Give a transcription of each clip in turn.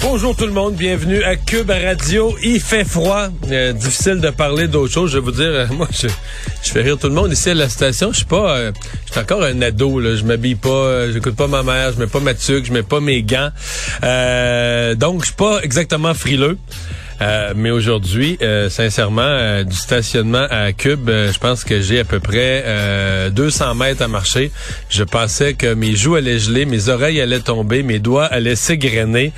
Bonjour tout le monde, bienvenue à Cube Radio. Il fait froid, euh, difficile de parler d'autre chose. Je vais vous dire, euh, moi, je, je, fais rire tout le monde ici à la station. Je suis pas, euh, je suis encore un ado. Là. Je m'habille pas, euh, j'écoute pas ma mère, je mets pas ma tuque, je mets pas mes gants. donc, je suis pas exactement frileux. Euh, mais aujourd'hui, euh, sincèrement, euh, du stationnement à Cube, je pense que j'ai à peu près 200 mètres à marcher. Je pensais que mes joues allaient geler, mes oreilles allaient tomber, mes doigts allaient s'égrener.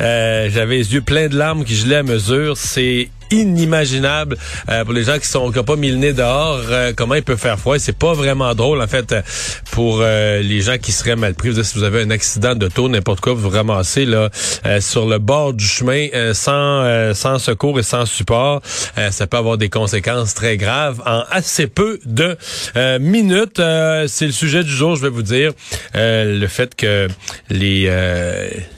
J'avais les yeux pleins de larmes qui gelaient à mesure. C'est inimaginable euh, pour les gens qui sont qui ont pas mis le nez dehors. Euh, comment il peut faire froid C'est pas vraiment drôle en fait pour euh, les gens qui seraient mal pris. si vous avez un accident de taux, n'importe quoi, vous vous ramassez là sur le bord du chemin sans sans secours et sans support, ça peut avoir des conséquences très graves en assez peu de minutes. C'est le sujet du jour, je vais vous dire le fait que les,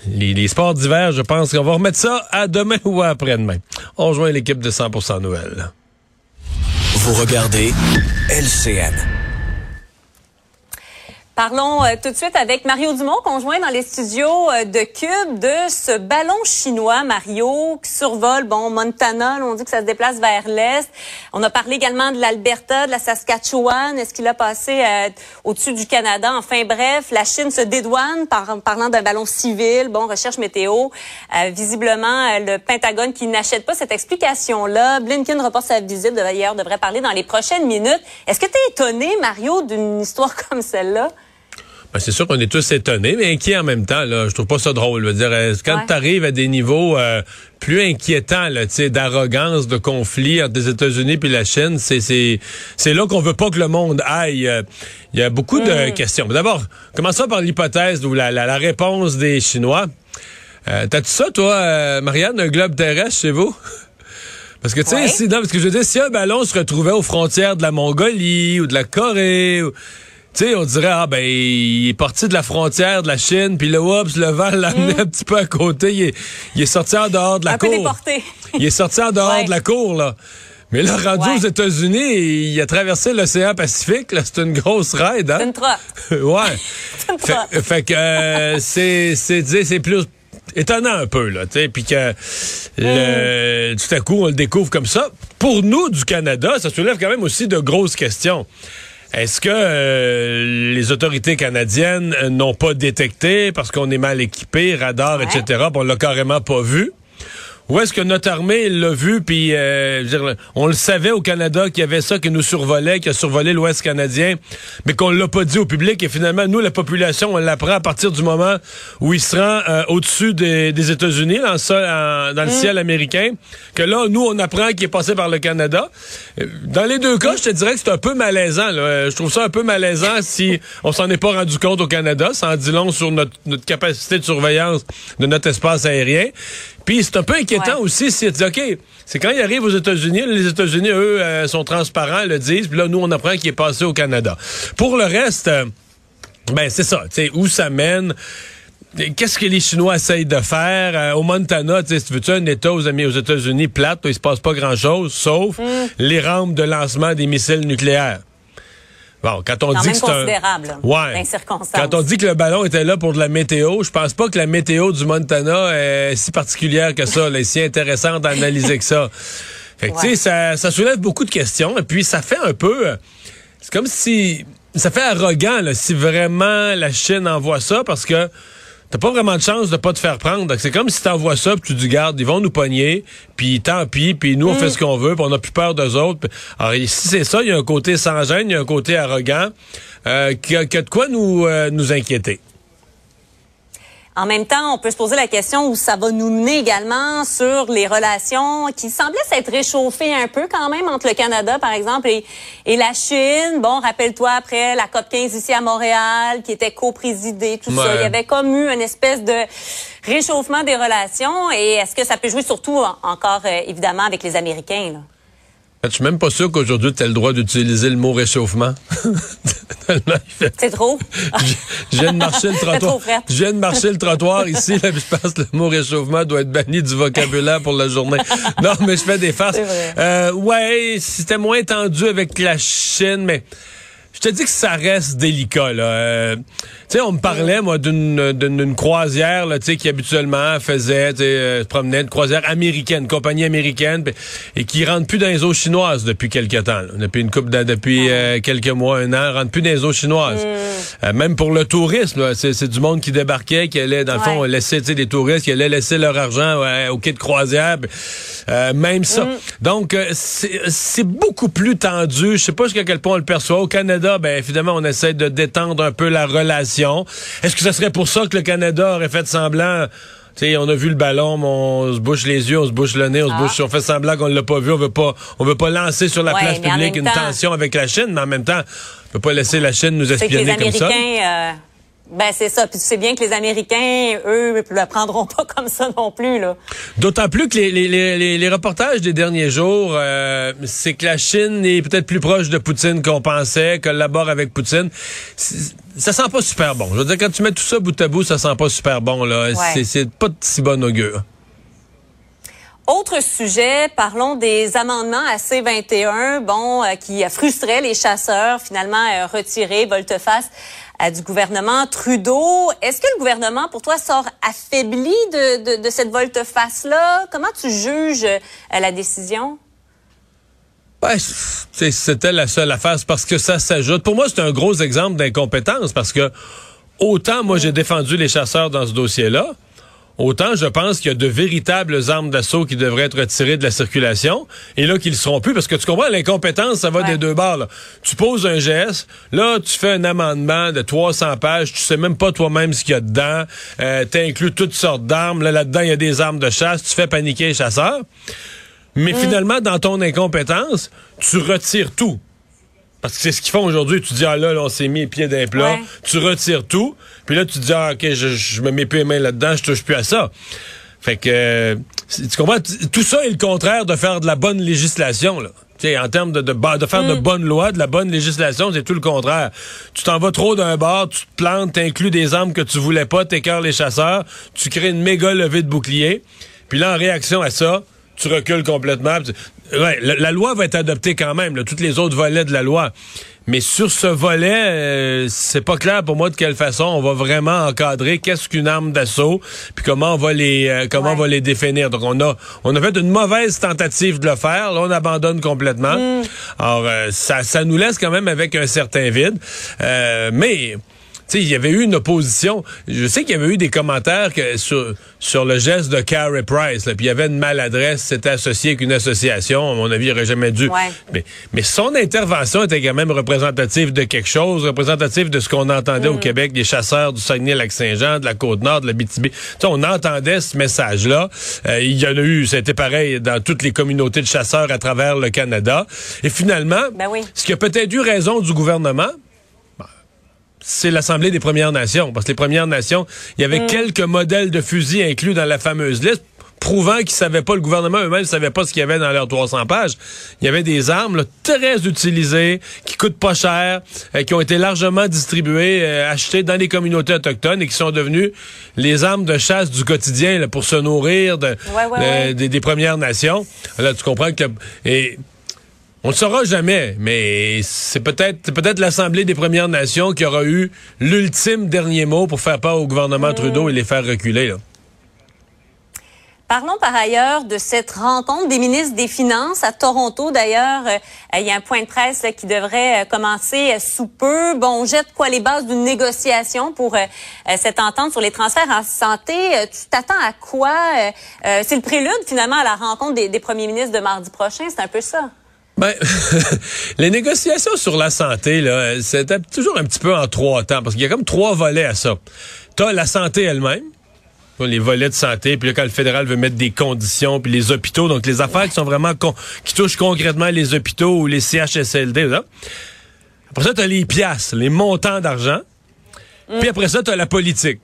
les, les sports d'hiver, je pense qu'on va remettre ça à demain ou après-demain. On rejoint l'équipe de 100% Nouvelles. Vous regardez LCN. Parlons euh, tout de suite avec Mario Dumont, conjoint dans les studios euh, de Cube, de ce ballon chinois, Mario, qui survole, bon, Montana, on dit que ça se déplace vers l'est. On a parlé également de l'Alberta, de la Saskatchewan. Est-ce qu'il a passé euh, au-dessus du Canada? Enfin bref, la Chine se dédouane par, parlant d'un ballon civil. Bon, recherche météo. visiblement, le Pentagone qui n'achète pas cette explication-là. Blinken reporte sa visite, d'ailleurs, devrait parler dans les prochaines minutes. Est-ce que tu es étonné, Mario, d'une histoire comme celle-là? Ben, c'est sûr qu'on est tous étonnés, mais inquiets en même temps. Là. Je trouve pas ça drôle. Je veux dire, quand tu arrives à des niveaux euh, plus inquiétants, là, d'arrogance, de conflit entre les États-Unis et la Chine, c'est c'est là qu'on veut pas que le monde aille. Euh, il y a beaucoup de mm. questions. D'abord, commençons par l'hypothèse ou la, la, réponse des Chinois. Euh, T'as-tu ça, toi, Marianne, un globe terrestre chez vous? Parce que, tu sais, si, parce que je veux dire, si un ballon se retrouvait aux frontières de la Mongolie ou de la Corée, ou, tu sais, on dirait, ah ben, il est parti de la frontière de la Chine, puis le oups, le vent l'a amené mm. un petit peu à côté. Il est, il est sorti en dehors de la cour. il est sorti en dehors de la cour, là. Mais là, rendu aux États-Unis, il a traversé l'océan Pacifique. Là, c'est une grosse raid, hein? C'est une trotte. ouais. c'est une fait, fait, que euh, c'est, c'est, c'est plus étonnant un peu, là, tu sais, puis que le, mm. tout à coup, on le découvre comme ça. Pour nous, du Canada, ça soulève quand même aussi de grosses questions. Est-ce que euh, les autorités canadiennes euh, n'ont pas détecté parce qu'on est mal équipé, radar, etc., on l'a carrément pas vu? Où est-ce que notre armée l'a vu, puis euh, on le savait au Canada qu'il y avait ça qui nous survolait, qui a survolé l'Ouest canadien, mais qu'on l'a pas dit au public. Et finalement, nous, la population, on l'apprend à partir du moment où il se rend euh, au-dessus des, États-Unis, dans, dans le mm. ciel américain, que là, nous, on apprend qu'il est passé par le Canada. Dans les deux cas, je te dirais que c'est un peu malaisant. Là. Je trouve ça un peu malaisant si on s'en est pas rendu compte au Canada. Ça en dit long sur notre, notre capacité de surveillance de notre espace aérien. Puis c'est un peu inquiétant aussi si tu OK, c'est quand il arrive aux États-Unis, les États-Unis, eux, euh, sont transparents, le disent, puis là, nous, on apprend qu'il est passé au Canada. Pour le reste, euh, ben c'est ça, tu sais, où ça mène. Qu'est-ce que les Chinois essayent de faire? Euh, au Montana, tu veux-tu un État aux, aux États-Unis plate où il se passe pas grand-chose, sauf mm. les rampes de lancement des missiles nucléaires? Bon, quand on dit que c'est un... ouais. Quand on dit que le ballon était là pour de la météo, je pense pas que la météo du Montana est si particulière que ça, est si intéressante à analyser que ça. Fait que, tu sais, ça, ça soulève beaucoup de questions et puis ça fait un peu... Euh, c'est comme si... Ça fait arrogant, là, si vraiment la Chine envoie ça, parce que t'as pas vraiment de chance de pas te faire prendre. C'est comme si t'envoies ça, puis tu dis, garde, ils vont nous pogner, puis tant pis, puis nous, on fait mm. ce qu'on veut, puis on a plus peur d'eux autres. Alors, si c'est ça, il y a un côté sans gêne, il y a un côté arrogant, euh, qui, a, de quoi nous, euh, nous inquiéter. En même temps, on peut se poser la question où ça va nous mener également sur les relations qui semblaient s'être réchauffées un peu quand même entre le Canada, par exemple, et, et la Chine. Bon, rappelle-toi après la COP 15 ici à Montréal, qui était co-présidée, tout ça. Il y avait comme eu une espèce de réchauffement des relations. Et est-ce que ça peut jouer surtout encore, euh, évidemment, avec les Américains? Là? Je suis même pas sûr qu'aujourd'hui, tu as le droit d'utiliser le mot réchauffement? C'est trop. je, viens de marcher le trottoir. Je viens de marcher le trottoir ici, là, je pense que le mot réchauffement doit être banni du vocabulaire pour la journée. Non, mais je fais des farces. Euh, ouais, c'était moins tendu avec la Chine, mais je te dis que ça reste délicat. Là. Euh, tu sais, on me parlait, moi, d'une, d'une, croisière, là, tu sais, qui habituellement faisait, euh, promenait une croisière américaine, compagnie américaine, et qui rentre plus dans les eaux chinoises depuis quelques temps. Depuis une coupe, depuis ah. euh, quelques mois, un an, rentre plus dans les eaux chinoises. Mm. même pour le tourisme, c'est, c'est du monde qui débarquait, qui allait, dans le fond, laisser, tu sais, des touristes qui allaient laisser leur argent au quai de croisière. même ça. Mm. Donc, c'est, c'est beaucoup plus tendu. Je sais pas jusqu'à quel point on le perçoit. Au Canada, ben évidemment, on essaie de détendre un peu la relation. Est-ce que ce serait pour ça que le Canada aurait fait semblant? Sais, on a vu le ballon, mais on se bouche les yeux, on se bouche le nez, on se ah. bouche, on fait semblant qu'on l'a pas vu, on veut pas, on veut pas lancer sur la place publique une tension avec la Chine, mais en même temps, on peut pas laisser la Chine nous espionner comme ça. Euh, ben c'est ça. Puis tu sais bien que les Américains, eux, ne la prendront pas comme ça non plus là. D'autant plus que les, les, les, les, reportages des derniers jours, euh, c'est que la Chine est peut-être plus proche de Poutine qu'on pensait, collabore avec Poutine. Ça sent pas super bon. Je veux dire, quand tu mets tout ça bout à bout, ça sent pas super bon là. C'est pas de si bon augure. Autre sujet, parlons des amendements à C-21, bon, euh, qui frustraient les chasseurs, finalement euh, retirés, volte-face du gouvernement Trudeau. Est-ce que le gouvernement, pour toi, sort affaibli de, de, cette volte-face-là? Comment tu juges euh, la décision? Ouais, c'était la seule affaire, parce que ça s'ajoute. Pour moi, c'est un gros exemple d'incompétence, parce que autant moi j'ai défendu les chasseurs dans ce dossier-là, Autant je pense qu'il y a de véritables armes d'assaut qui devraient être retirées de la circulation et là qu'ils ne seront plus parce que tu comprends l'incompétence ça va des deux bords. Tu poses un geste, là tu fais un amendement de 300 pages, tu sais même pas toi-même ce qu'il y a dedans, euh, tu inclus toutes sortes d'armes, là là-dedans il y a des armes de chasse, tu fais paniquer les chasseurs. Mais mm. finalement dans ton incompétence, tu retires tout. Parce que c'est ce qu'ils font aujourd'hui. Tu dis, ah là, on s'est mis les pieds d'un plat. Tu retires tout. Puis là, tu dis, ah, OK, je, me mets plus les mains là-dedans, je touche plus à ça. Fait que, tu comprends? Tout ça est le contraire de faire de la bonne législation, là. sais, en termes de, de, de faire de mm. bonnes lois, de la bonne législation, c'est tout le contraire. Tu t'en vas trop d'un bord, tu te plantes, t'inclus des armes que tu voulais pas, t'écœures les chasseurs, tu crées une méga levée de bouclier. Puis là, en réaction à ça, tu recules complètement. Ouais, la, loi va être adoptée quand même, là, toutes les autres volets de la loi. Mais sur ce volet, euh, c'est pas clair pour moi de quelle façon on va vraiment encadrer qu'est-ce qu'une arme d'assaut, puis comment on va les euh, comment on va les définir. Donc on a on a fait une mauvaise tentative de le faire, là on abandonne complètement. Mm. Alors euh, ça ça nous laisse quand même avec un certain vide. mais sais, il y avait eu une opposition. Je sais qu'il y avait eu des commentaires que, sur, sur le geste de Carey Price. Puis il y avait une maladresse, c'était associé avec une association. À mon avis, il n'aurait jamais dû. Mais, mais son intervention était quand même représentative de quelque chose, représentative de ce qu'on entendait au mm. Québec, des chasseurs du Saguenay-Lac-Saint-Jean, de la Côte-Nord, de la BTB. on entendait ce message-là. Euh, il y en a eu, c'était pareil dans toutes les communautés de chasseurs à travers le Canada. Et finalement, ben oui. ce qui a peut-être eu raison du gouvernement, c'est l'Assemblée des Premières Nations. Parce que les Premières Nations, il y avait mm. quelques modèles de fusils inclus dans la fameuse liste prouvant qu'ils savaient pas, le gouvernement eux-mêmes ne savait pas ce qu'il y avait dans leurs 300 pages. Il y avait des armes très utilisées, qui coûtent pas cher, euh, qui ont été largement distribuées, euh, achetées dans les communautés autochtones et qui sont devenues les armes de chasse du quotidien pour se nourrir de, des, Premières Nations. Là, tu comprends que... Et, on ne le saura jamais, mais c'est peut-être peut-être l'Assemblée des Premières Nations qui aura eu l'ultime dernier mot pour faire part au gouvernement mm. Trudeau et les faire reculer. Parlons par ailleurs de cette rencontre des ministres des Finances à Toronto. D'ailleurs, euh, il y a un point de presse qui devrait euh, commencer euh, sous peu. Bon, on jette quoi les bases d'une négociation pour cette entente sur les transferts en santé. tu t'attends à quoi? c'est le prélude finalement à la rencontre des, des premiers ministres de mardi prochain. C'est un peu ça? Ben, les négociations sur la santé, là, c'était toujours un petit peu en trois temps, parce qu'il y a comme trois volets à ça. T'as la santé elle-même, les volets de santé, puis là, quand le fédéral veut mettre des conditions, puis les hôpitaux, donc les affaires qui sont vraiment qui touchent concrètement les hôpitaux ou les CHSLD, là. Après ça, t'as les piastres, les montants d'argent. Puis après ça, t'as la politique.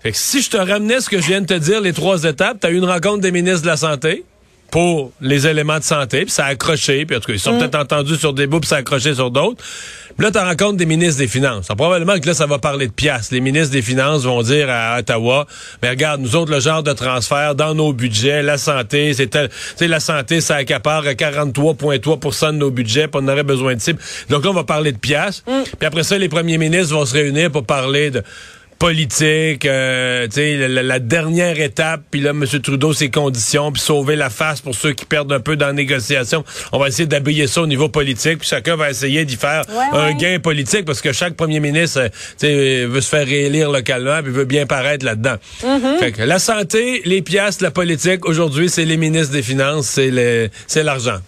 Fait que si je te ramenais ce que je viens de te dire, les trois étapes, t'as eu une rencontre des ministres de la Santé, pour les éléments de santé, puis ça a accroché, puis en tout cas, ils sont Mm. peut-être entendus sur des bouts, puis ça a accroché sur d'autres. Puis là, tu rencontres des ministres des Finances. Alors, probablement que là, ça va parler de piastres. Les ministres des Finances vont dire à Ottawa, mais regarde, nous autres, le genre de transfert dans nos budgets, la santé, c'est tel- tu sais, la santé, ça accapare 43,3% de nos budgets, puis on aurait besoin de cibles. Donc là, on va parler de piastres. Puis après ça, les premiers ministres vont se réunir pour parler de politique, euh, tu sais, la, la dernière étape, puis là, M. Trudeau, ses conditions, puis sauver la face pour ceux qui perdent un peu dans la négociation. On va essayer d'habiller ça au niveau politique, puis chacun va essayer d'y faire Ouais, un ouais. gain politique, parce que chaque premier ministre, euh, tu sais, veut se faire réélire localement, puis veut bien paraître là-dedans. Mm-hmm. Fait que la santé, les piastres, la politique, aujourd'hui, c'est les ministres des Finances, c'est l'argent.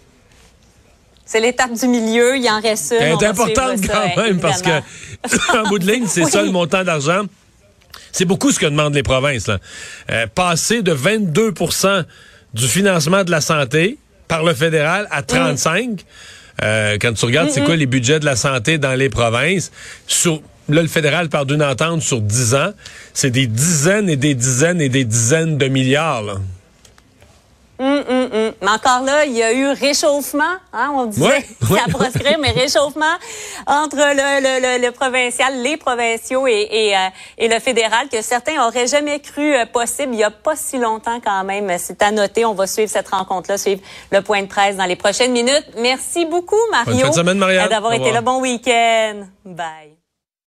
C'est l'étape du milieu, il en reste une. Elle est importante quand ça, même parce que en bout de ligne, c'est Oui. ça le montant d'argent. C'est beaucoup ce que demandent les provinces. Là. Euh, passer de 22% du financement de la santé par le fédéral à 35 euh, quand tu regardes c'est quoi les budgets de la santé dans les provinces, sur Là, le fédéral part d'une entente sur 10 ans. C'est des dizaines et des dizaines et des dizaines de milliards. Là. Hum. Mais encore là, il y a eu réchauffement, hein, on disait, Ouais, ouais. ça proscrit, mais réchauffement entre le, le, le, le provincial, les provinciaux et, et, euh, et le fédéral que certains auraient jamais cru euh, possible il y a pas si longtemps quand même. C'est à noter. On va suivre cette rencontre-là, suivre le point de presse dans les prochaines minutes. Merci beaucoup, Mario, Bonne fin de semaine, Marianne. d'avoir été là. Bon week-end. Bye.